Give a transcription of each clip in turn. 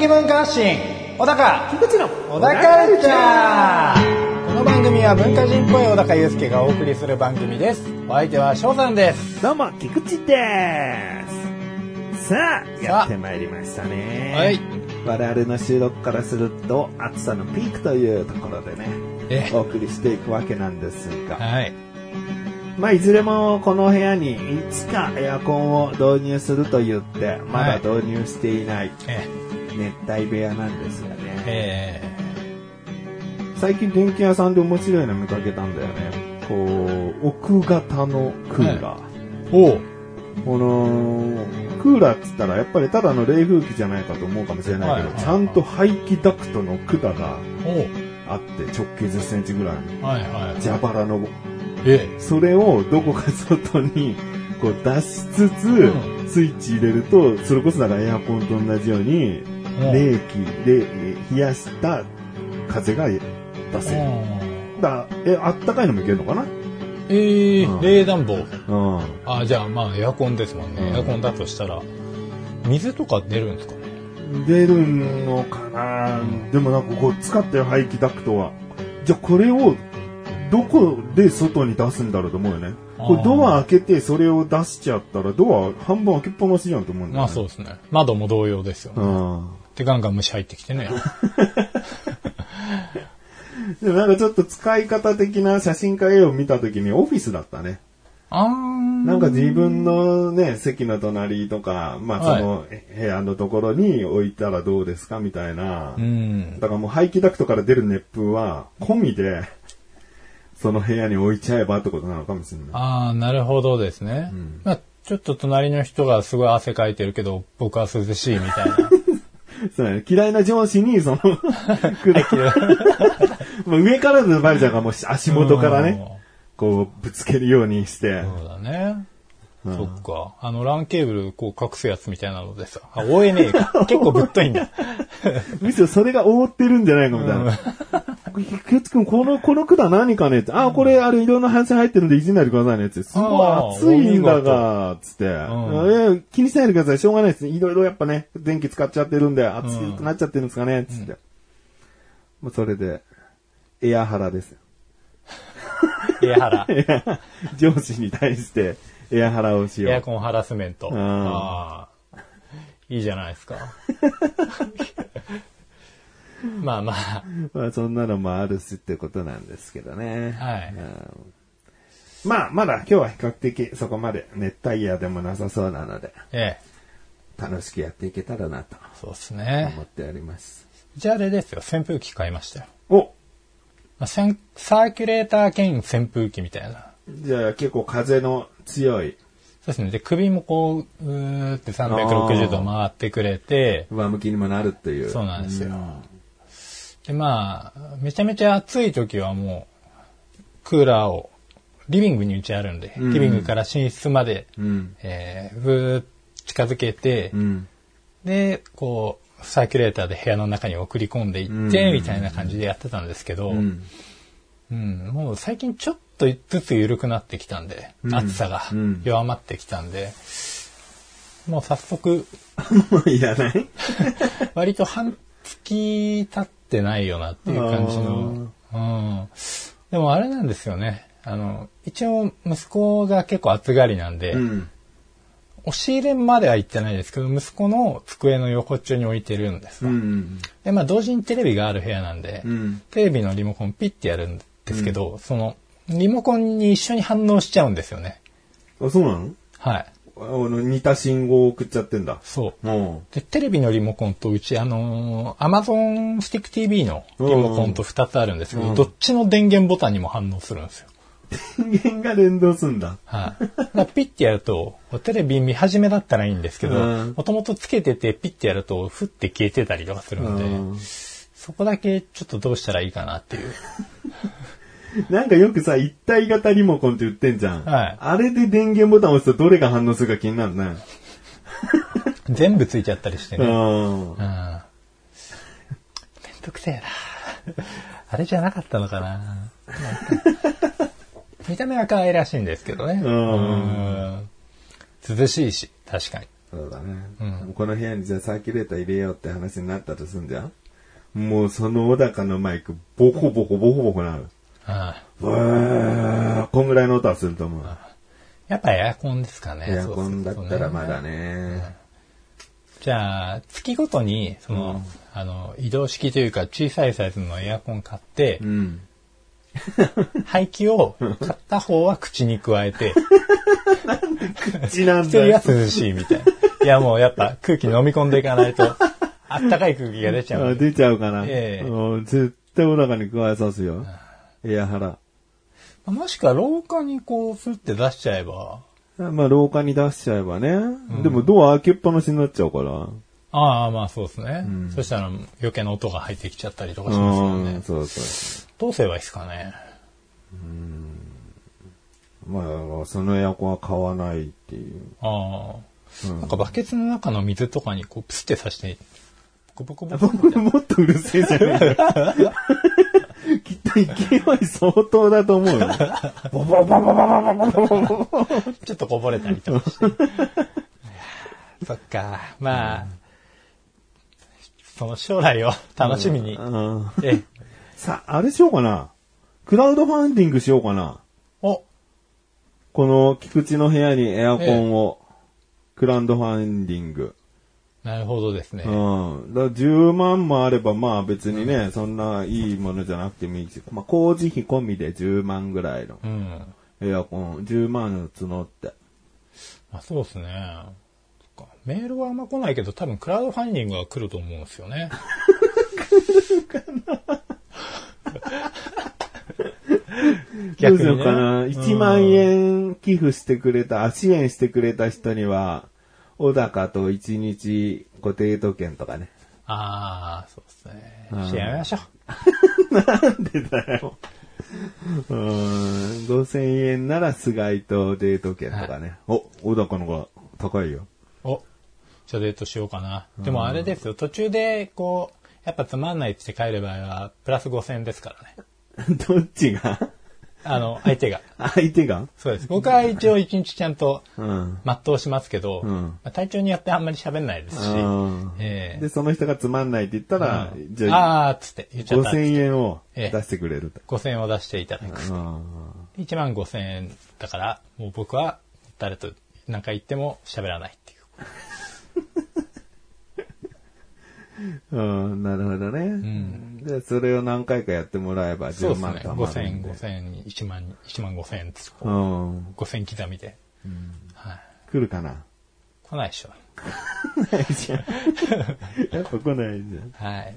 小高的文化発信。小高。菊池の。小高カルチャー。この番組は文化人っぽい小高祐介がお送りする番組です。お相手は翔さんです。どうも、菊池です。さあ、やってまいりましたね。はい。我々の収録からすると、暑さのピークというところでね、えお送りしていくわけなんですが、はい。まあ、いずれもこの部屋にいつかエアコンを導入すると言って、まだ導入していない。え熱帯部屋なんですよね。え最近電気屋さんで面白いの見かけたんだよね。こう、奥型のクーラー。ー、おう。この、クーラーっつったらやっぱりただの冷風機じゃないかと思うかもしれないけど、はい。はいはいちゃんと排気ダクトの管があって直径10センチぐらいのはいはい。蛇腹の、えそれをどこか外にこう出しつつ、うスイッチ入れると、それこそだからエアコンと同じように、うん冷気で冷やした風が出せる。だえ、あったかいのもいけるのかな？えーうん。冷暖房。うん。あじゃあまあエアコンですもんね、うん。エアコンだとしたら。水とか出るんですかね？出るのかな？でもなんかこう使ってる排気ダクトは。じゃあこれをどこで外に出すんだろうと思うよね。これドア開けてそれを出しちゃったらドア半分開けっぱなしじゃんと思うんだよね。まあそうですね。窓も同様ですよね、うん。でガンガン虫入ってきてね。でもなんかちょっと使い方的な写真家絵を見た時にオフィスだったね。あーなんか自分のね、席の隣とか、まあその部屋のところに置いたらどうですかみたいな。うん。だからもう排気ダクトから出る熱風は込みで、その部屋に置いちゃえばってことなのかもしれない。ああなるほどですね、ん。まあちょっと隣の人がすごい汗かいてるけど僕は涼しいみたいなそう。嫌いな上司に、その、もう上からでバレちゃうから、もう足元からね、こう、ぶつけるようにして。そうだね。うんそっか。あの、ランケーブル、こう、隠すやつみたいなのでさ。あ、覆えねえか。結構ぶっといんだ。むしろそれが覆ってるんじゃないかみたいな。ケツくん、この、この管何かねって。あ、これ、あれ、いろんな配線入ってるんでいじんないでくださいねって。すごい熱いんだが、つって。んえ気にしないでください。しょうがないです。いろいろやっぱね、電気使っちゃってるんで、熱くなっちゃってるんですかね、つって。もうそれで、エアハラですよ。エアハラ。上司に対してエアハラをしよう。エアコンハラスメント。んああ。いいじゃないですか。まあまあ。まあそんなのもあるしってことなんですけどね。はいうんまあまだ今日は比較的そこまで熱帯夜でもなさそうなので、ええ。楽しくやっていけたらなとそうですね思。っております。じゃああれですよ。扇風機買いましたよ。おまあ、サーキュレーター兼扇風機みたいな。じゃあ結構風の強いそうですね。で、首もこう、うーって360度回ってくれて、上向きにもなるっていう。そうなんですよ。で、まあ、めちゃめちゃ暑い時はもう、クーラーをリビングにうちあるんで、うんリビングから寝室まで、うん。えー、ぶーっ近づけて、うん。で、こう、サーキュレーターで部屋の中に送り込んでいって、うんみたいな感じでやってたんですけど、ううん、ん。もう最近ちょっとずつ緩くなってきたんで、うん暑さがうん弱まってきたんで、もう早速、もういらない？割と半月経ってないよなっていう感じの。うん。でもあれなんですよね。あの、一応息子が結構暑がりなんで、うん。押し入れまでは行ってないですけど、息子の机の横っちょに置いてるんですわ、うん。で、まあ同時にテレビがある部屋なんで、うん。テレビのリモコンピッてやるんですけど、その、リモコンに一緒に反応しちゃうんですよね。あ、そうなの？はい。あの、似た信号を送っちゃってんだ。そう。うん。で、テレビのリモコンとうち、あのー、Amazon スティック TV のリモコンと2つあるんですけど、うんどっちの電源ボタンにも反応するんですよ。電源が連動すんだ。はい。だからピッてやると、テレビ見始めだったらいいんですけどうん、もともとつけててピッてやると、ふって消えてたりとかするんで、うんそこだけちょっとどうしたらいいかなっていう。なんかよくさ、一体型リモコンって言ってんじゃん。はいあれで電源ボタン押すとどれが反応するか気になるね。全部ついちゃったりしてね。うん。うん。めんどくせえな。あれじゃなかったのかな。見た目は可愛らしいんですけどね。うんうん涼しいし、確かに。そうだね。この部屋にじゃあサーキュレーター入れようって話になったとすんじゃんもうその小高のマイク、ボコボコボコボコなる。ああわー、こんぐらいの音はすると思う。やっぱエアコンですかね。エアコンだったらまだね。ね。じゃあ、月ごとに、その、あの、移動式というか小さいサイズのエアコン買ってう、ん。排気を片方は口に加えて、口なん一人だは涼しいみたいな。いやもうやっぱ空気飲み込んでいかないと、あったかい空気が出ちゃう。あ出ちゃうかな。ええうん絶対小高に加えさすよ。エアハラ。もしくは廊下にこう、ふって出しちゃえば、まあ、廊下に出しちゃえばね。でもドア開けっぱなしになっちゃうから。ああ、まあそうですね。んそしたら余計な音が入ってきちゃったりとかしますようん、ね。そうそう。どうすればいいですかね？まあ、そのエアコンは買わないっていう。ああ、うんなんかバケツの中の水とかにこう、プスってさして、ボコボコボコもっとうるせえじゃねえ勢い相当だと思うよ。ボボボボボボボボボボボちょっとこぼれたりとかして。そっか。まあ、その将来を楽しみに。うんえ、さあ、あれしようかな。クラウドファンディングしようかな。お、この菊池の部屋にエアコンを、クラウドファンディング。なるほどですね。うん。だから10万もあれば、まあ別にね、そんないいものじゃなくてもいいし、まあ工事費込みで10万ぐらいのうん。エアコン、10万募って。あそうですね。メールはあんま来ないけど、多分クラウドファンディングは来ると思うんですよね。どうしようか逆な。にね1万円寄付してくれた、あ支援してくれた人には、小高と1日ごデート券とかね。ああ、そうですね。うんじゃあやめましょう。なんでだよ。うーん、5000円なら菅井とデート券とかね。お、小高のが高いよ。お、じゃあデートしようかな。でもあれですよ、途中で、こう、やっぱつまんないって帰る場合は、プラス5000円ですからね。どっちが？あの、相手が。相手が？そうです。僕は一応一日ちゃんとうん。全うしますけど、うんまあ体調によってあんまり喋んないですし、うんええで、その人がつまんないって言ったら、じゃあ、ああーっつって言っちゃった。5000円をええ出してくれると。5000円を出していただく。うん1万5000円だから、もう僕は誰と何か言っても喋らないっていう。うん、なるほどね。んで、それを何回かやってもらえば10そうですね。万貯まる5000円、んで。5000円、1万、1万5000円つこううん。5000円刻みで。はい。来るかな？来ないでしょ。ないじゃん。やっぱ来ないじはい。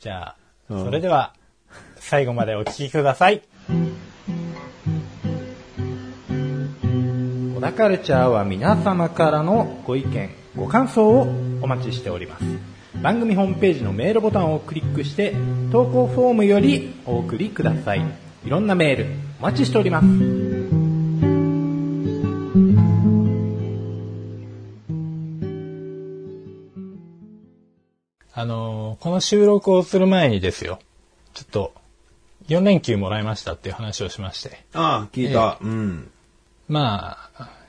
じゃあ、うんそれでは、最後までお聞きください。小田カルチャーは皆様からのご意見、ご感想をお待ちしております。番組ホームページのメールボタンをクリックして、投稿フォームよりお送りください。いろんなメール、お待ちしております。あのーこの収録をする前にですよ、ちょっと、4連休もらいましたっていう話をしまして。ああ、聞いた。うん。まあ、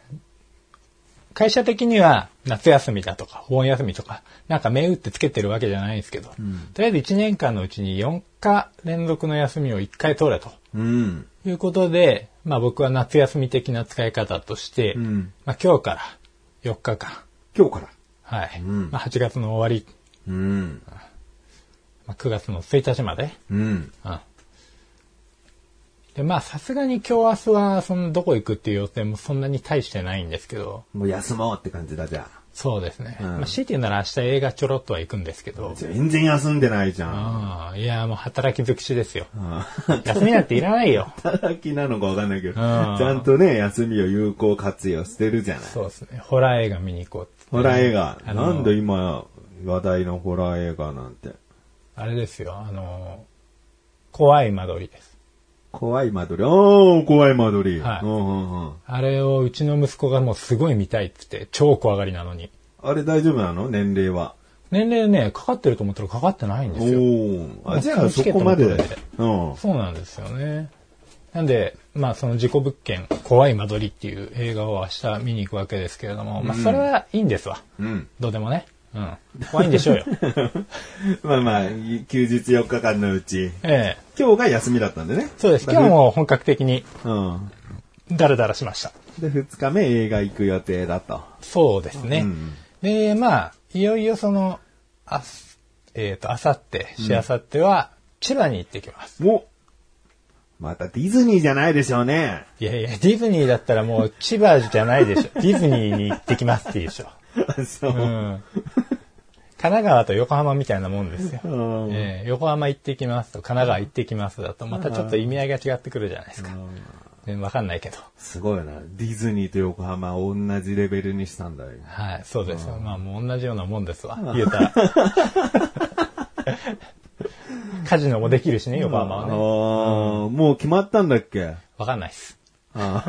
会社的には夏休みだとか、お盆休みとか、なんか銘打ってつけてるわけじゃないんですけど、とりあえず1年間のうちに4日連続の休みを1回取れとうん。いうことで、まあ僕は夏休み的な使い方として、うん。まあ今日から4日間、今日から？はい。うんまあ8月の終わり、うん。まあ9月の1日まで、うん。うん。で、まあさすがに今日明日はそのどこ行くっていう予定もそんなに大してないんですけど、もう休もうって感じだ、じゃあ。そうですね。うんまあ、強いて言うなら明日映画ちょろっとは行くんですけど、全然休んでないじゃん。いや、もう働き尽くしですよ。あ休みなんていらないよ。働きなのかわかんないけど、ちんゃんとね、休みを有効活用してるじゃない。そうですね。ホラー映画見に行こうってホラー映画。あのなんで今、話題のホラー映画なんて。あれですよ、あの、怖い間取りです。怖い間取り。おー、怖い間取り。はいうんうんうん。あれをうちの息子がもうすごい見たいって言って、超怖がりなのに。あれ大丈夫なの？年齢は。年齢ね、かかってると思ったらかかってないんですよ。あじゃあそこまで。うん。そうなんですよね。なんで、まあその事故物件、怖い間取りっていう映画を明日見に行くわけですけれども、まあそれはいいんですわ。うん。どうでもね。うん。怖いんでしょうよ。まあまあ、休日4日間のうち、ええ今日が休みだったんでね。そうです。今日も本格的にうん。ダラダラしました。で、2日目映画行く予定だと。そうですね。うんで、まあ、いよいよその、あす、えっ、と、あさって、しあさっては、千葉に行ってきます。おまたディズニーじゃないでしょうね。いやいや、ディズニーだったらもう千葉じゃないでしょ。ディズニーに行ってきますっていうでしょ。そうう。ん。神奈川と横浜みたいなもんですよ。うんええ横浜行ってきますと、神奈川行ってきますだと、またちょっと意味合いが違ってくるじゃないですか。ねわかんないけど。すごいな。ディズニーと横浜同じレベルにしたんだよ。はい、そうですよ。まあもう同じようなもんですわ。言うたら。カジノもできるしね、横浜あはね。ーもう決まったんだっけ？わかんないっす。あ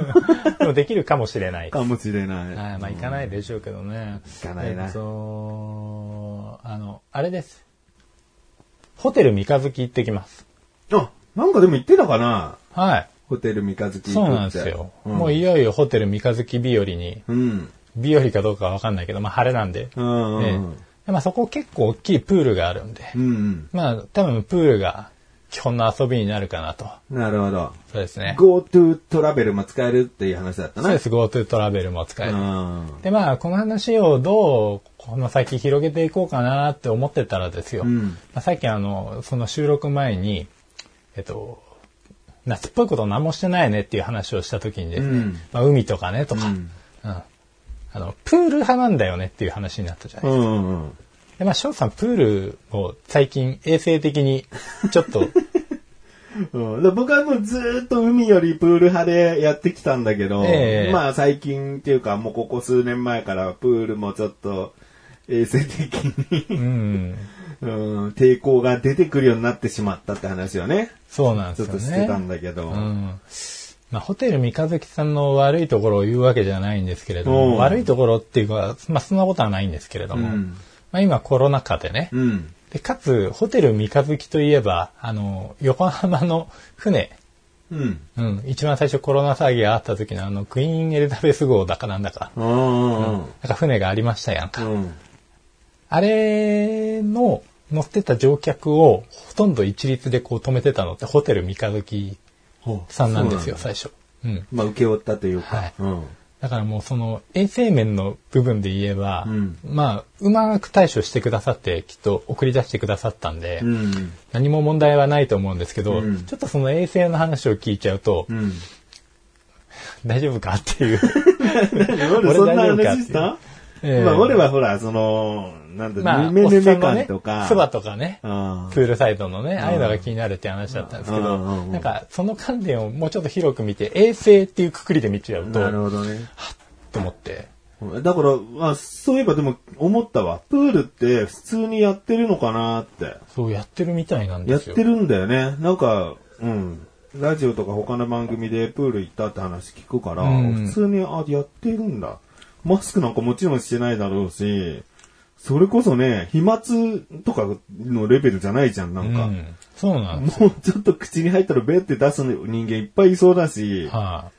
でもできるかもしれない。ーかもしれない。はい、まあ行かないでしょうけどね。行かないなえっと、あの、あれです。ホテル三日月行ってきます。あ、なんかでも言ってたかなはい。ホテル三日月そう行くって。なんですよ。んもういよいよホテル三日月日和に、うん。日和かどうかはわかんないけど、まあ晴れなんで。うん。ええでまあそこ結構大きいプールがあるんで、うん。まあ多分プールが基本の遊びになるかなと。なるほど。そうですね。GoTo トラベルも使えるっていう話だったな。そうです。GoTo トラベルも使える。うん。で、まあ、この話をどう、この先広げていこうかなって思ってたらですよ。うんまあ、さっきあの、その収録前に、えっと、夏っぽいこと何もしてないねっていう話をした時にですね、うんまあ、海とかねとか、ううんんあの、プール派なんだよねっていう話になったじゃないですか。うんうん。で、まあ、翔さん、プールを最近衛生的にちょっと、うん、で僕はもうずーっと海よりプール派でやってきたんだけど、ええ。まあ最近っていうかもうここ数年前からプールもちょっと衛生的に、うん、うん、抵抗が出てくるようになってしまったって話をね、そうなんですよちょっとしてたんね。だけど、うん。まあ、ホテル三日月さんの悪いところを言うわけじゃないんですけれども、うん。悪いところっていうか、まあ、そんなことはないんですけれども、うんまあ、今コロナ禍でね、うん。でかつ、ホテル三日月といえば、あの、横浜の船、うん。うん、一番最初コロナ騒ぎがあった時のあの、クイーンエリザベス号だかなんだか、うん。なんか船がありましたやんか。うん。あれの乗ってた乗客をほとんど一律でこう止めてたのってホテル三日月さんなんですよ、最初。うん。まあ、受け負ったというか。はいうん。だからもうその衛生面の部分で言えば、うんまあ、うまく対処してくださって、きっと送り出してくださったんで、うん。何も問題はないと思うんですけど、うんちょっとその衛生の話を聞いちゃうと、うん。大丈夫かっていう。俺大丈夫かっていうええまあ、俺はほら、その、なんだ、まあ、めおっめめ感とか。、そばとかね、うんプールサイドのね、ああいうのが気になるって話だったんですけど、なんかその観点をもうちょっと広く見て、衛生っていうくくりで見ちゃうと、なるほどね。と思って。だから、まあ、そういえばでも思ったわ。プールって普通にやってるのかなって。そうやってるみたいなんですよ。やってるんだよね。なんか、うん。ラジオとか他の番組でプール行ったって話聞くから、うん普通に、あ、やってるんだ。マスクなんかもちろんしてないだろうし、それこそね、飛沫とかのレベルじゃないじゃん、なんか。うん、そうなんもうちょっと口に入ったらベって出す人間いっぱいいそうだし、は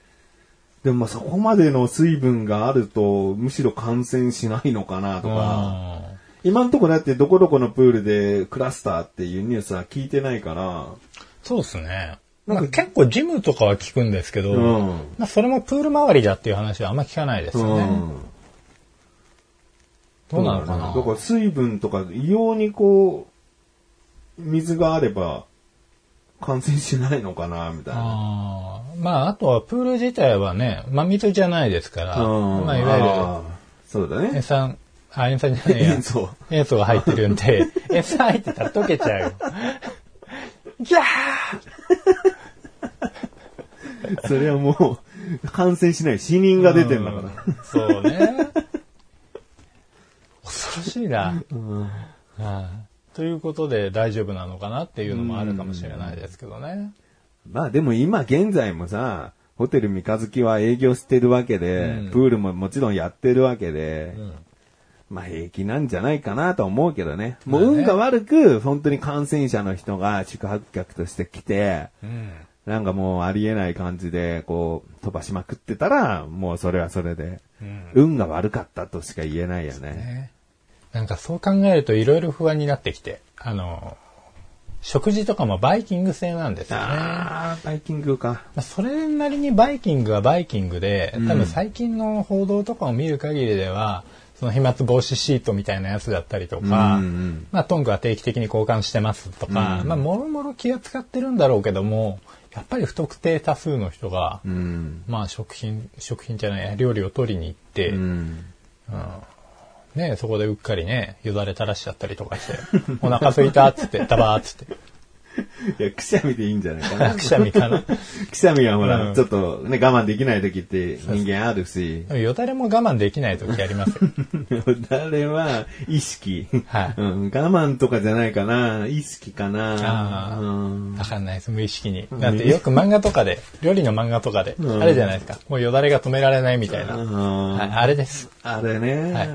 でもまあそこまでの水分があると、むしろ感染しないのかなとい、か、あ今んとこだってどこどこのプールでクラスターっていうニュースは聞いてないから、ーそうですね。なんか結構ジムとかは聞くんですけど、うんまあそれもプール周りだっていう話はあんま聞かないですよね。うんどうなのかな？だから水分とか異様にこう、水があれば感染しないのかな、みたいな。まあ、あとはプール自体はね、真水じゃないですから、うんまあ、いわゆるそうだ塩ね。酸、あ、塩酸じゃないや。塩素塩素が入ってるんで、塩酸入ってたら溶けちゃうよ。ギャー それはもう、感染しない。死人が出てんだから。そうね。恐ろしいな。はいということで大丈夫なのかなっていうのもあるかもしれないですけどね。まあでも今現在もさ、ホテル三日月は営業してるわけで、うんプールももちろんやってるわけで、まあ平気なんじゃないかなと思うけどね。もう運が悪く、本当に感染者の人が宿泊客として来て、うん。なんかもうありえない感じで、こう、飛ばしまくってたら、もうそれはそれで、うん。運が悪かったとしか言えないよね。ねなんかそう考えるといろいろ不安になってきて、あの、食事とかもバイキング制なんですよね。ああ、バイキングか。まあそれなりにバイキングはバイキングで、多分最近の報道とかを見る限りでは、その飛沫防止シートみたいなやつだったりとか、うんうんまあトングは定期的に交換してますとか、まあもろもろ気を使ってるんだろうけども、やっぱり不特定多数の人が、うん。まあ食品、食品じゃない、料理を取りに行って、うん。ねそこでうっかりね、よだれ垂らしちゃったりとかして、お腹空いたっつって、ダバーっつって、いや、くしゃみでいいんじゃないかな。くしゃみかな。くしゃみはほら、うんちょっとね、我慢できない時って人間あるし。でもよだれも我慢できない時ありますよ。誰は意識、はいうん。我慢とかじゃないかな。意識かな。うんわかんないです、無意識に。だってよく漫画とかで、料理の漫画とかで、うんあれじゃないですか。もうよだれが止められないみたいな。うんはい、あれです。あれね、はい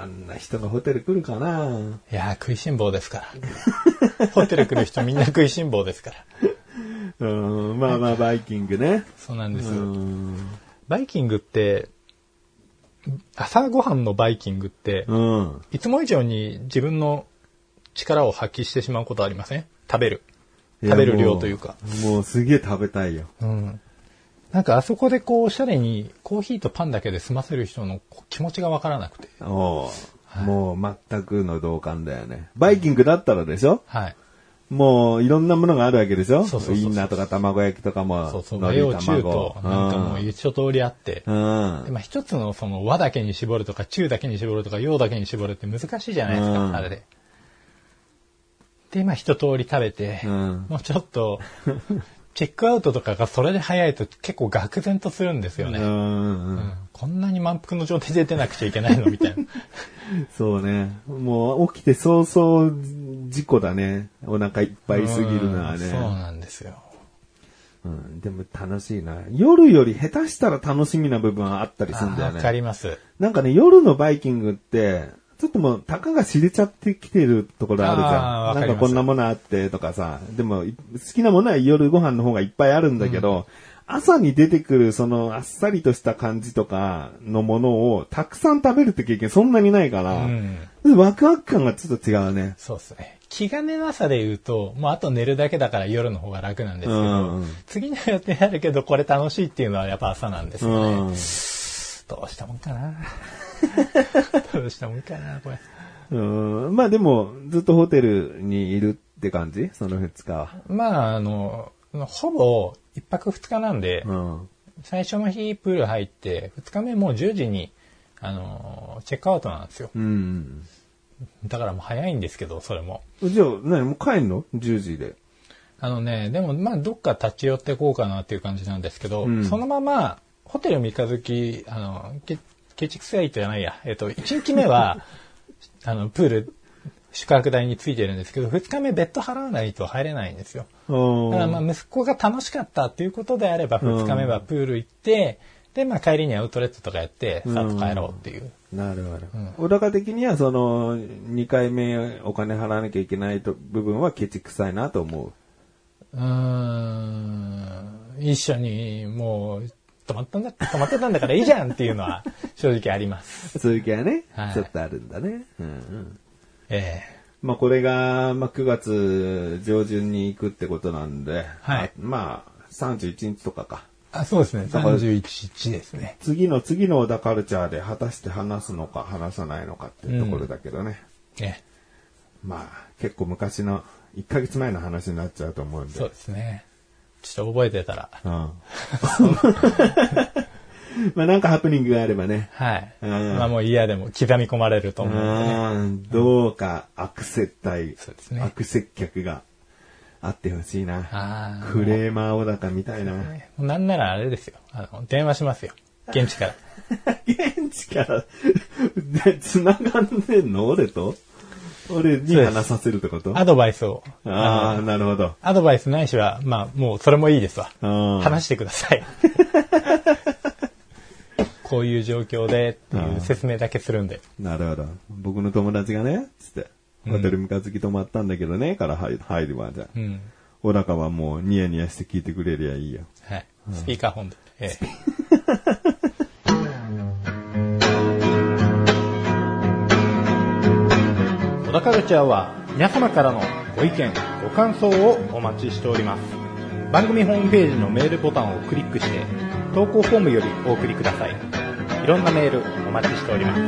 あんな人がホテル来るかな。いやー、食いしん坊ですから。ホテル来る人みんな食いしん坊ですから。うん、まあまあ、バイキングね。そうなんです。うん。バイキングって、朝ごはんのバイキングって、うん。いつも以上に自分の力を発揮してしまうことありません？食べる。食べる量というか。もう。もうすげえ食べたいよ。うん。なんかあそこでこう、おしゃれにコーヒーとパンだけで済ませる人の気持ちがわからなくて。おうもう全くの同感だよね。バイキングだったらでしょ？はい。もういろんなものがあるわけでしょ？そうそうウインナーとか卵焼きとかも。そうそう、和洋中と、なんかもううん一通りあって。うん。でまあ、一つのその和だけに絞るとか中だけに絞るとか洋だけに絞るって難しいじゃないですか、うん。あれで。で、まあ一通り食べて、うん。もうちょっと、チェックアウトとかがそれで早いと結構愕然とするんですよね。うんうんこんなに満腹の状態で出なくちゃいけないのみたいな。そうね。もう起きて早々事故だね。お腹いっぱいすぎるのはうんそうね。なんですよ。うん、でも楽しいな。夜より下手したら楽しみな部分はあったりするんだよあわかね。ります。なんかね、夜のバイキングって、ちょっともう、たかが知れちゃってきてるところあるじゃん。なんわかこんなものあってとかさ。でも、い好きなものは夜ご飯の方がいっぱいあるんだけど、朝に出てくるそのあっさりとした感じとかのものをたくさん食べるって経験そんなにないから、うん。ワクワク感がちょっと違うね。そうですね。気兼ねなさで言うと、もうあと寝るだけだから夜の方が楽なんですけど、うんうん次の予定あるけどこれ楽しいっていうのはやっぱ朝なんですうよね。ん。どうしたもんかな。どうしたもんかな、これ。うん、まあでも、ずっとホテルにいるって感じ？その2日は。まあ、あの、ほぼ一泊二日なんで、うん。最初の日プール入って、二日目もう10時に、あの、チェックアウトなんですよ。うん。だからもう早いんですけど、それも。じゃあ、何もう帰んの ?10 時で。あのね、でもまあどっか立ち寄ってこうかなっていう感じなんですけど、うんそのまま、ホテル三日月、あの、ケケチクサイトじゃないや、えっと、1日目は、あの、プール、宿泊代についてるんですけど、2日目別途払わないと入れないんですよ。うんだからまあ息子が楽しかったっていうことであれば、2日目はプール行って、で、まあ帰りにアウトレットとかやって、さっと帰ろうっていう。なるほど。小高的にはその、2回目お金払わなきゃいけないと部分はケチくさいなと思うーん、一緒にもう、泊まったんだ、泊まってたんだからいいじゃんっていうのは 正直あります。う。そういう気はね、はいちょっとあるんだね。うんうん。えまあこれが、まあ9月上旬に行くってことなんで、はいあまあ31日とかか。えあ、そうですね。だから31日ですね。次の次の小田カルチャーで果たして話すのか話さないのかっていうところだけどね。えまあ結構昔の1ヶ月前の話になっちゃうと思うんで。そうですね。ちょっと覚えてたら。うん。まあなんかハプニングがあればね。はい。うんまあもう嫌でも刻み込まれると思うんでね。うんどうか悪接待、そうですね悪接客があってほしいな。クレーマー小高みたいな。ねなんならあれですよ。あの、電話しますよ。現地から。現地から、で、繋がんでんの？俺と？俺に話させるってこと？アドバイスを。ああ、のなるほど。アドバイスないしは、まあもうそれもいいですわ。うん話してください。こういう状況でっていう説明だけするんで。なるほど。僕の友達がね、つって、ホテル三日月泊まったんだけどね、から入入るわ、じゃあ。うん。小高はもうニヤニヤして聞いてくれりゃいいよ。はい。スピーカー本で。ええ。小田カルチャーは皆様からのご意見、ご感想をお待ちしております。番組ホームページのメールボタンをクリックして、投稿フォームよりお送りください。いろんなメールお待ちしております。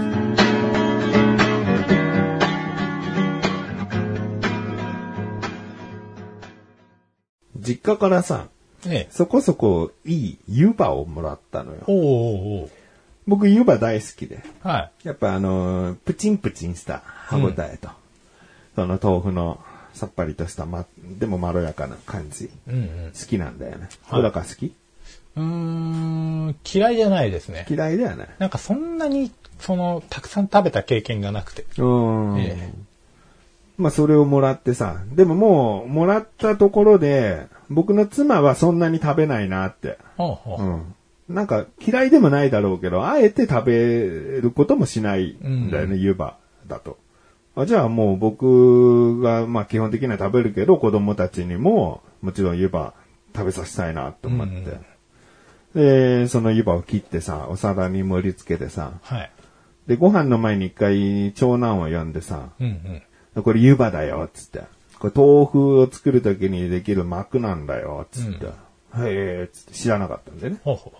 実家からさ、ええ。そこそこいい湯葉をもらったのよ。おーおーおー僕湯葉大好きで。はい。やっぱあのープチンプチンした歯応えと、その豆腐のさっぱりとした、ま、でもまろやかな感じ。うんうん。好きなんだよね。はい小高好き？うーん、嫌いじゃないですね。嫌いだよね。なんかそんなに、その、たくさん食べた経験がなくて。うん。ええまあそれをもらってさ、でももう、もらったところで、僕の妻はそんなに食べないなって。ほうほう。うん。なんか嫌いでもないだろうけど、あえて食べることもしないんだよね、湯葉だと。あじゃあもう僕が、まあ基本的には食べるけど、子供たちにも、もちろん湯葉食べさせたいなと思って。で、その湯葉を切ってさ、お皿に盛り付けてさ、はい。で、ご飯の前に一回長男を呼んでさ、うんうん。これ湯葉だよ、つって。これ豆腐を作るときにできる膜なんだよ、つって。へえ、つって知らなかったんでね。ほうほ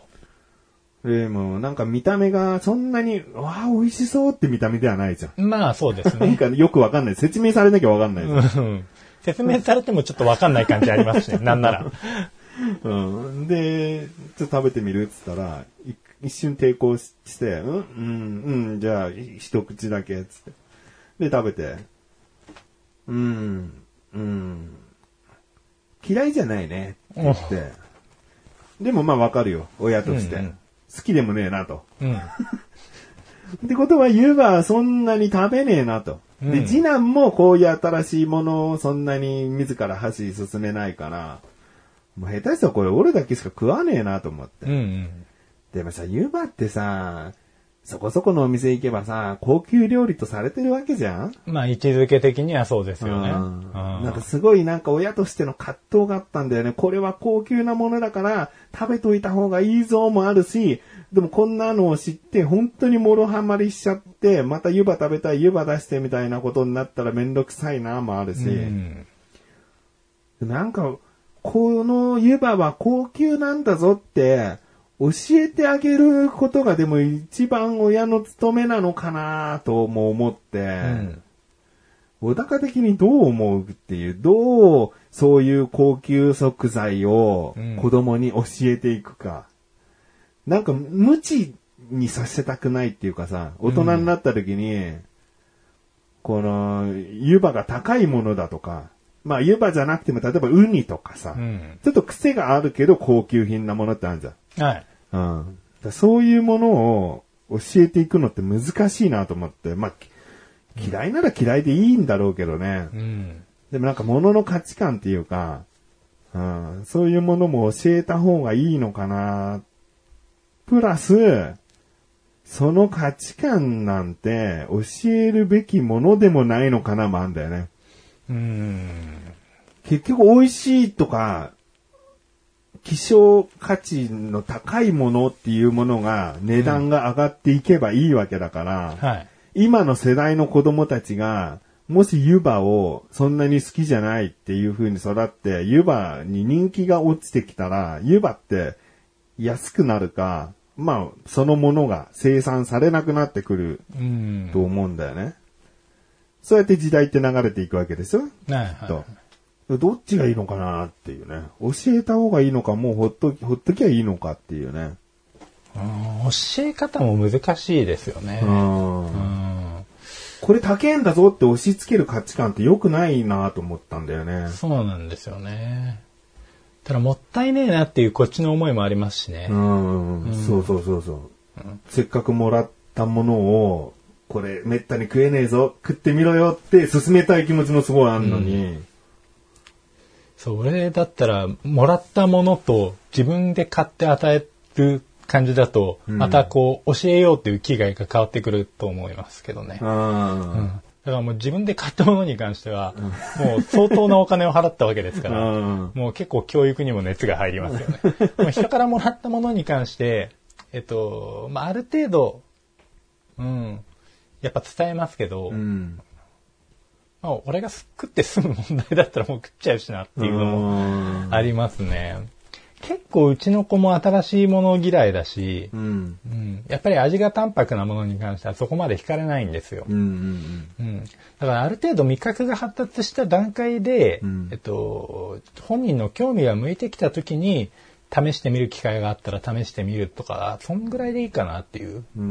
で、もうなんか見た目がそんなに、わあ、美味しそうって見た目ではないじゃん。う。まあそうですなんね。かよくわかんない。説明されなきゃわかんないじゃん。うん説明されてもちょっとわかんない感じありますしね。なんなら。うん。で、ちょっと食べてみるっつったら、い一瞬抵抗しして、うん、うん、うん、じゃあ、い一口だけ、つって。で、食べて、うん、うん、嫌いじゃないね、って言って。でもまあわかるよ、親として。うんうん好きでもねえなと。うん。ってことは湯葉はそんなに食べねえなと。で、うん次男もこういう新しいものをそんなに自ら箸進めないから、もう下手したらこれ俺だけしか食わねえなと思って。うんうん。でもさ、湯葉ってさ、そこそこのお店行けばさ、高級料理とされてるわけじゃん。まあ位置づけ的にはそうですよね。なんかすごいなんか親としての葛藤があったんだよね。これは高級なものだから食べといた方がいいぞもあるし、でもこんなのを知って本当にもろはまりしちゃって、また湯葉食べたい湯葉出してみたいなことになったらめんどくさいなもあるし、うん。なんか、この湯葉は高級なんだぞって、教えてあげることがでも一番親の務めなのかなとも思って、うん小高的にどう思うっていう、どうそういう高級食材をうん子供に教えていくか。なんか無知にさせたくないっていうかさ、大人になった時に、この湯葉が高いものだとか、まあ湯葉じゃなくても例えばウニとかさ、うん。ちょっと癖があるけど高級品なものってあるじゃん。はい。うん。そういうものを教えていくのって難しいなと思って、まあ、き嫌いなら嫌いでいいんだろうけどね。うん。でもなんか物の価値観っていうか、うん、そういうものも教えた方がいいのかな。プラス、その価値観なんて教えるべきものでもないのかなもあんだよね。うん。結局美味しいとか、希少価値の高いものっていうものが値段が上がっていけばいいわけだから、はい。今の世代の子供たちが、もし湯葉をそんなに好きじゃないっていう風に育って、湯葉に人気が落ちてきたら、湯葉って安くなるか、まあ、そのものが生産されなくなってくるうん。と思うんだよね。そうやって時代って流れていくわけですよ。はいはと。どっちがいいのかなっていうね。教えた方がいいのか、もうほっと、ほっときゃいいのかっていうね。い。うん教え方も難しいですよね。うんうん。これ高えんだぞって押し付ける価値観って良くないなと思ったんだよね。そうなんですよね。ただもったいねえなっていうこっちの思いもありますしね。うん、そうそうそうそう、せっかくもらったものを、これめったに食えねえぞ、食ってみろよって勧めたい気持ちもすごいあんのに、そう、俺だったら、もらったものと自分で買って与える感じだと、んまたこう、教えようっていう気概が変わってくると思いますけどね。あうんだからもう自分で買ったものに関しては、もう相当なお金を払ったわけですから、うんもう結構教育にも熱が入りますよね。もう人からもらったものに関して、えっと、まあ、ある程度、うん、やっぱ伝えますけど、うん。まあ、俺が食って済む問題だったらもう食っちゃうしなっていうのもありますね。結構うちの子も新しいもの嫌いだし、うん。うん、やっぱり味が淡白なものに関してはそこまで惹かれないんですよ。うん。うん。うん、だからある程度味覚が発達した段階で、うんえっと、本人の興味が向いてきた時に試してみる機会があったら試してみるとか、そんぐらいでいいかなっていう。うん。う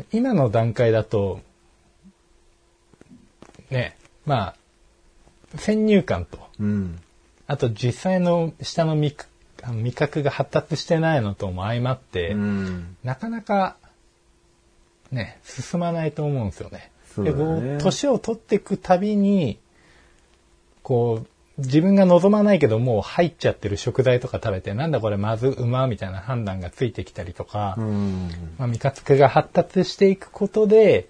ん、今の段階だと、ね、まあ、先入観と、うん。あと実際の下の味味覚が発達してないのとも相まって、うん。なかなか、ね、進まないと思うんですよね。で、こう、年を取っていくたびに、こう、自分が望まないけどもう入っちゃってる食材とか食べて、なんだこれまずうまみたいな判断がついてきたりとか、うん。まあ、味覚が発達していくことで、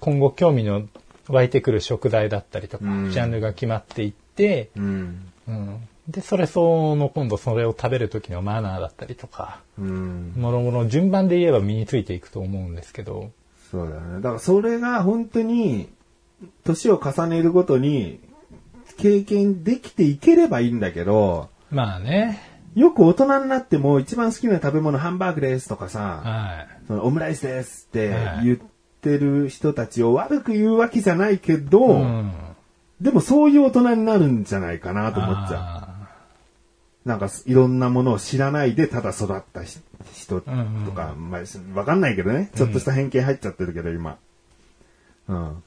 今後興味の湧いてくる食材だったりとか、うんジャンルが決まっていって、うん。うん、で、それ相応の今度それを食べる時のマナーだったりとか、うん。もろもろ順番で言えば身についていくと思うんですけど、そうだね。だからそれが本当に、年を重ねるごとに、経験できていければいいんだけど、まあね、よく大人になっても一番好きな食べ物ハンバーグですとかさ、はそのオムライスですってはい言ってる人たちを悪く言うわけじゃないけど、い。うん。でもそういう大人になるんじゃないかなと思っちゃあう。なんかいろんなものを知らないでただ育ったし人とうんうんか、まあ、わかんないけどね。ちょっとした偏見入っちゃってるけど、今。うん。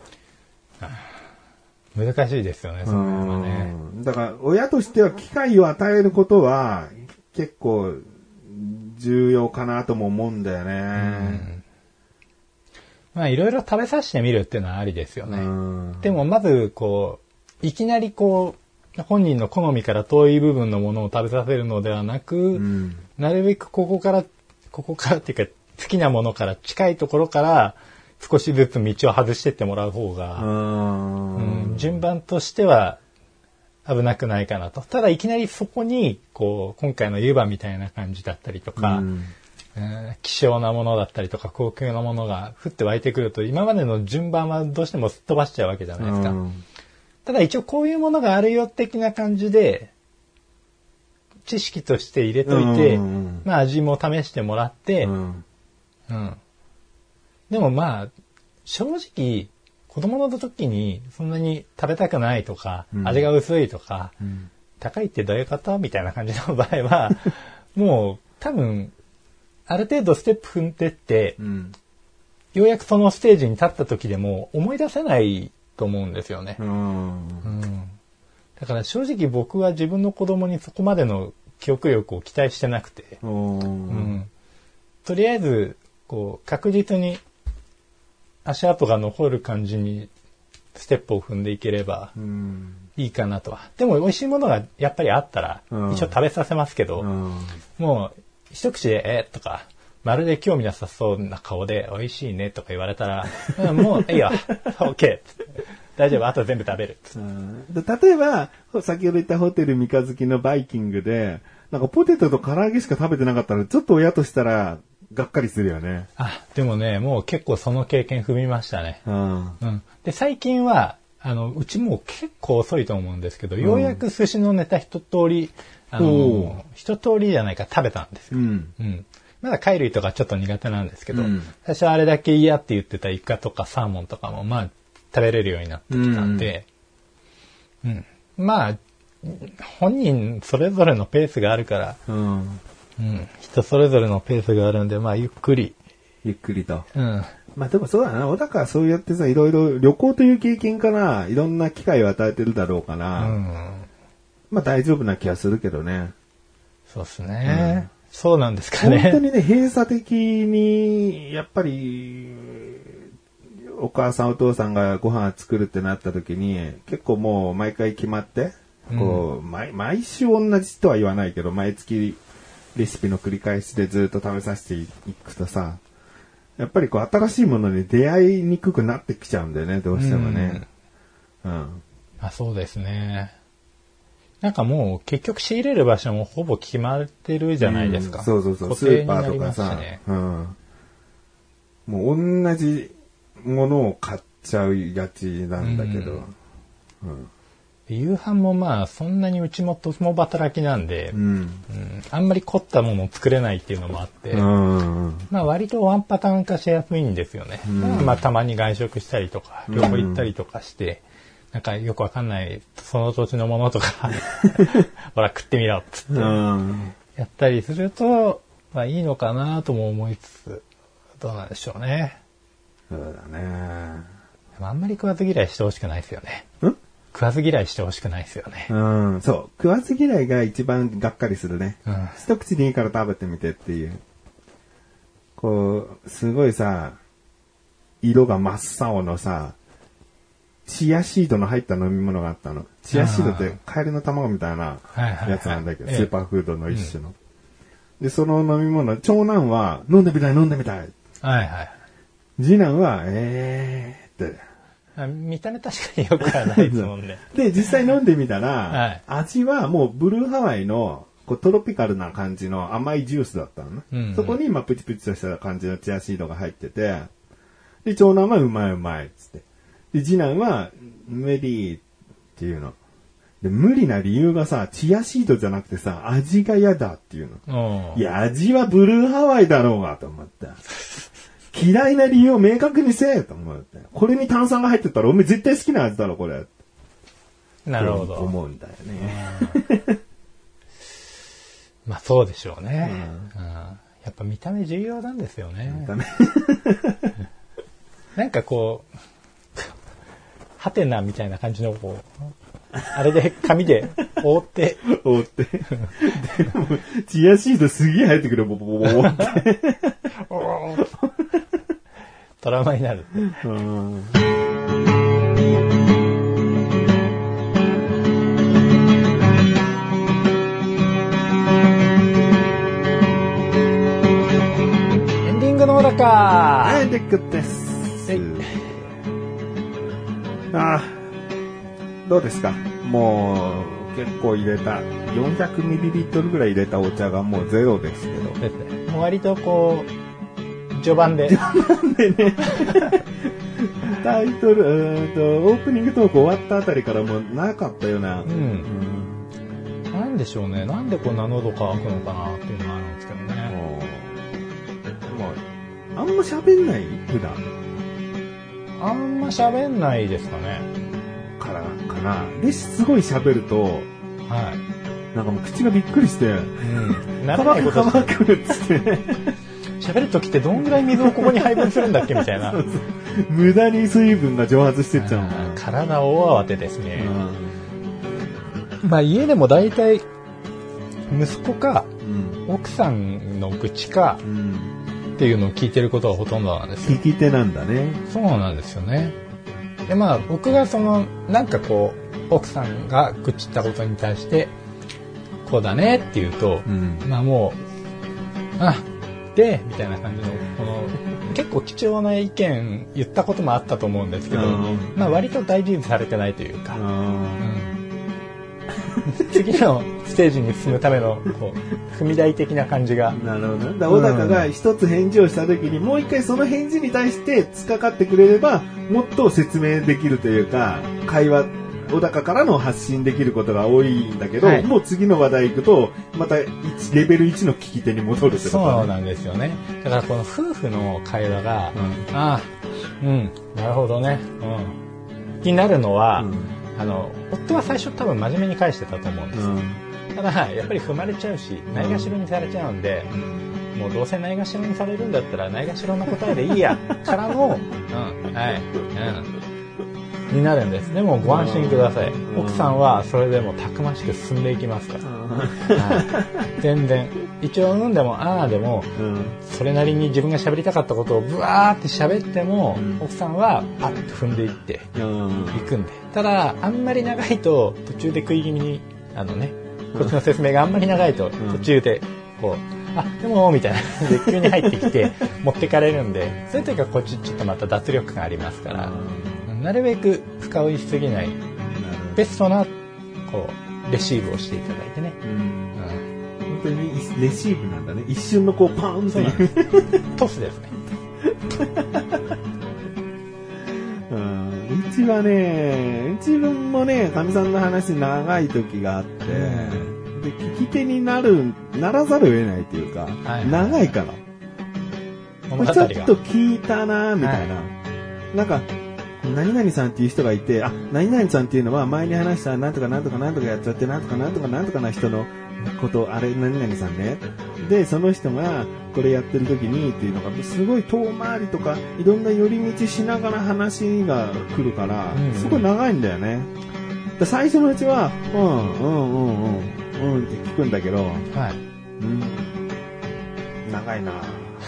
ー難しいですよね、その辺はね。うんだから、親としては機会を与えることは、結構、重要かなとも思うんだよね。まあいろいろ食べさせてみるっていうのはありですよね。うんでもまずこう、いきなりこう、本人の好みから遠い部分のものを食べさせるのではなく、うん。なるべくここから、ここからっていうか、好きなものから近いところから、少しずつ道を外してってもらう方が、うんうん順番としては危なくないかなと。ただいきなりそこに、こう、今回の湯葉みたいな感じだったりとか、うんうん希少なものだったりとか高級なものが降って湧いてくると今までの順番はどうしてもすっ飛ばしちゃうわけじゃないですか。うん。ただ一応こういうものがあるよ的な感じで知識として入れといて、うん。まあ味も試してもらって、うん。うん。でもまあ正直子供の時にそんなに食べたくないとか、うん。味が薄いとか、ん。高いってどういうこと？みたいな感じの場合はもう多分ある程度ステップ踏んでって、うん。ようやくそのステージに立った時でも思い出せないと思うんですよね。うん。うん。だから正直僕は自分の子供にそこまでの記憶力を期待してなくて、うん。うん。とりあえず、こう、確実に足跡が残る感じにステップを踏んでいければうん。いいかなとは。でも美味しいものがやっぱりあったら、うん。一応食べさせますけど、うん。もう一口で、えーとか、まるで興味なさそうな顔で美味しいねとか言われたら、うんもういいよ、OK。大丈夫、あと全部食べる。例えば、先ほど言ったホテル三日月のバイキングで、なんかポテトと唐揚げしか食べてなかったら、ちょっと親としたら、がっかりするよね。あ、でもね、もう結構その経験踏みましたね。うん。うん。で、最近は、あの、うちもう結構遅いと思うんですけど、ようやく寿司のネタ一通り、あおの、一通りじゃないか食べたんですよ。うん。うん。まだ貝類とかちょっと苦手なんですけど、うん最初はあれだけ嫌って言ってたイカとかサーモンとかも、まあ、食べれるようになってきたんで、うん。まあ、本人それぞれのペースがあるから、うん。うん。人それぞれのペースがあるんで、まあ、ゆっくり、ゆっくりと。うん。まあでもそうだな。小高はそうやってさ、いろいろ旅行という経験から、いろんな機会を与えてるだろうかうら、ん。まあ大丈夫な気がするけどね。そうですね、そうなんですか本当ね。にね、閉鎖的に、やっぱり、お母さんお父さんがご飯作るってなった時に、結構もう毎回決まって、こう、毎毎週同じとは言わないけど、毎月レシピの繰り返しでずっと食べさせていくとさ、やっぱりこう新しいものに出会いにくくなってきちゃうんだよね、どうしてもね。うん。あそうですね。なんかもう結局仕入れる場所もほぼ決まってるじゃないですか。うんそうそうそう、固スーパーとかさ。うん。もう同じものを買っちゃうやつなんだけど、うん。夕飯もまあそんなにうちも共働きなんで、うん。うんあんまり凝ったものを作れないっていうのもあって、うん。まあ割とワンパターン化しやすいんですよね。まあたまに外食したりとか、旅行行ったりとかして、なんかよくわかんないその土地のものとか、ほら食ってみろっつってうん。やったりすると、まあいいのかなとも思いつつ、どうなんでしょうね。そうだね。あんまり食わず嫌いしてほしくないですよね。ん？食わず嫌いしてほしくないですよね。うん、そう。食わず嫌いが一番がっかりするね。うん一口でいいから食べてみてっていう。こう、すごいさ、色が真っ青のさ、チアシードの入った飲み物があったの。チアシードってカエルの卵みたいなやつなんだけど、ええスーパーフードの一種の。で、その飲み物、長男は飲んでみたい飲んでみたい。はいはい。次男は、えーって。あ見た目確かに良くはないですもんね。で、実際飲んでみたら、はい味はもうブルーハワイのこうトロピカルな感じの甘いジュースだったのね。うんうんそこに今プチプチとした感じのチアシードが入ってて、で、長男はうまいうまいっつって。で、次男は無理っていうの。で、無理な理由がさ、チアシードじゃなくてさ、味が嫌だっていうの。うんいや、味はブルーハワイだろうがと思って。嫌いな理由を明確にせえと思って。これに炭酸が入ってたら、お前絶対好きな味だろ、これ。なるほど。思うんだよね。まあそうでしょうね。うんやっぱ見た目重要なんですよね。ダメ なんかこう、ハテナみたいな感じのこう、あれで紙で覆って、覆って。でも、チアシードすげえ入ってくる、ボボボボボって。トラウマになる。うんエンディングのい、デックです。はいああ、どうですか？もう、結構入れた、400ml ぐらい入れたお茶がもうゼロですけど。割とこう、序盤で、タイトル、うと、オープニングトーク終わったあたりからもうなかったような。う。うんんなんでしょうね。なんでこんな喉乾くのかなっていうのがあるんですけどね。もう、あんま喋んない？普段あんま喋んないですかね。からかな。で、すごい喋ると、はい。なんかもう口がびっくりして、うん。ならないこと乾く乾くっつって、喋るときってどんぐらい水をここに配分するんだっけみたいな。無駄に水分が蒸発してっちゃう体大慌てですね。うまあ家でも大体、息子かん。奥さんの愚痴かうん。っていうのを聞いてることがほとんどなんですよ。聞き手なんだね。そうなんですよね。でまあ僕がそのなんかこう奥さんが愚痴ったことに対してこうだねって言うと、ん。まあもうあでみたいな感じのこの結構貴重な意見言ったこともあったと思うんですけど、うんまあ割と大事にされてないというか、あうん次のステージに進むためのこう踏み台的な感じが。ーなるほどね。だから小高が一つ返事をした時に、もう一回その返事に対して突っかかってくれれば、もっと説明できるというか、会話、小高からの発信できることが多いんだけど、はい。もう次の話題行くと、また1レベル1の聞き手に戻るってことそうね。なんですよね。だからこの夫婦の会話が、うん。ああうんなるほどね。うん。になるのは、うん。あの夫は最初多分真面目に返してたと思うんです、ただやっぱり踏まれちゃうしないがしろにされちゃうんで、もうどうせないがしろにされるんだったらないがしろな答えでいいや。からの、うん、はい、うん、になるんです。でもご安心ください。ん。奥さんはそれでもたくましく進んでいきますから。はい、全然。一応飲んでも、ああでも、うん。それなりに自分が喋りたかったことをブワーって喋っても、うん。奥さんはパッと踏んでいってうん。いくんで。ただ、あんまり長いと途中で食い気味に、あのね、こっちの説明があんまり長いとん。途中でこう、あ、でも、みたいな。感 じで急に入ってきて、持ってかれるんで、そういう時はこっちちょっとまた脱力感ありますから、なるべく深追いしすぎない、ベストな、こう、レシーブをしていただいてね。うん。うん。本当にレシーブなんだね。一瞬のこうパーンっていう。トスですね。うん。うちはね、自分もね、かみさんの話長い時があって、で、聞き手になる、ならざるを得ないっていうか、はい長いから。ちょっと聞いたなみたいな。なんか、何々さんっていう人がいて、あ、何々さんっていうのは前に話したなんとかなんとかなんとかやっちゃって、なんとかなんとかなんとかな人のこと、あれ何々さんね。で、その人がこれやってる時にっていうのが、すごい遠回りとか、いろんな寄り道しながら話が来るからうん、すごい長いんだよね。で最初のうちは、うん、うん、うん、うん、うんって聞くんだけど、はい。うん長いな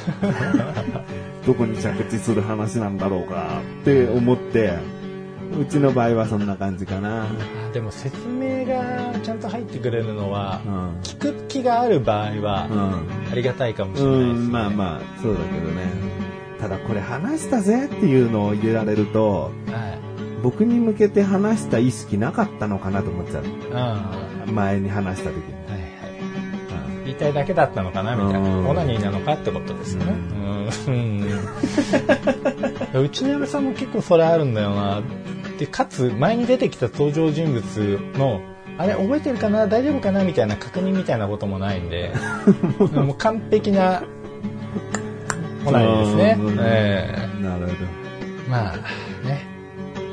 どこに着地する話なんだろうかって思って、うちの場合はそんな感じかな。あでも説明がちゃんと入ってくれるのはう、ん。聞く気がある場合は、ありがたいかもしれないです、ね。うん、まあまあ、そうだけどね。ただこれ話したぜっていうのを入れられると、はい。僕に向けて話した意識なかったのかなと思っちゃう。前に話した時に。はい。言いたいだけだったのかなみたいな。うんオナニーなのかってことですよね。うん。うちの嫁さんも結構それあるんだよな。で、かつ、前に出てきた登場人物の、あれ覚えてるかな？大丈夫かな？みたいな確認みたいなこともないんで、もう完璧なオナニーですねうん。ええなるほど。まあね。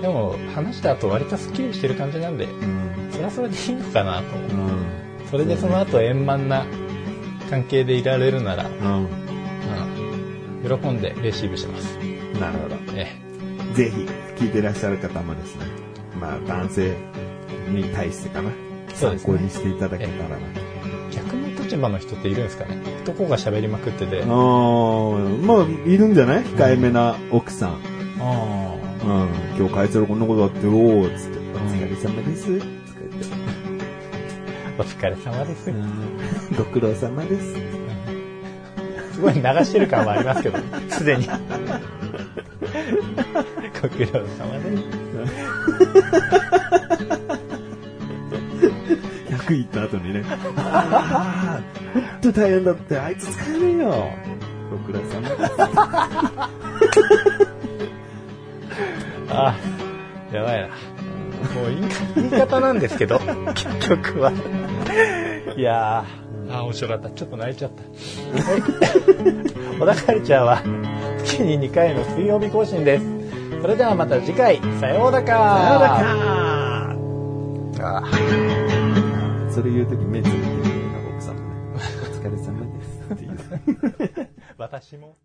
でも話した後割とスッキリしてる感じなんで、うん。それはそれでいいのかなと。うん。それでその後円満な関係でいられるなら、うん。うん喜んでレシーブします。なるほど。えぜひ、聞いてらっしゃる方もですね、まあ、男性に対してかな、参考にしていただけたらな。え逆の立場の人っているんですかね男が喋りまくってて。あーまあ、いるんじゃない？控えめな奥さん。あうん。今日会社でこんなことあって、おー、つって、お疲れ様です。お疲れ様です。ご苦労様です。すごい流してる感はありますけど、すでに。ご苦労様です。100行った後にね、ああ、ほんと大変だって、あいつ使えねえよ。ご苦労様です。あやばいな。もう言い言い方なんですけど、結局は。いやー、あー面白かった。ちょっと泣いちゃった。はい。小田カルチャーは月に2回の水曜日更新です。それではまた次回、さようだかさようだかあーそれ言うとき目つぶってるような奥さんもね。お疲れ様です。っていう。私も。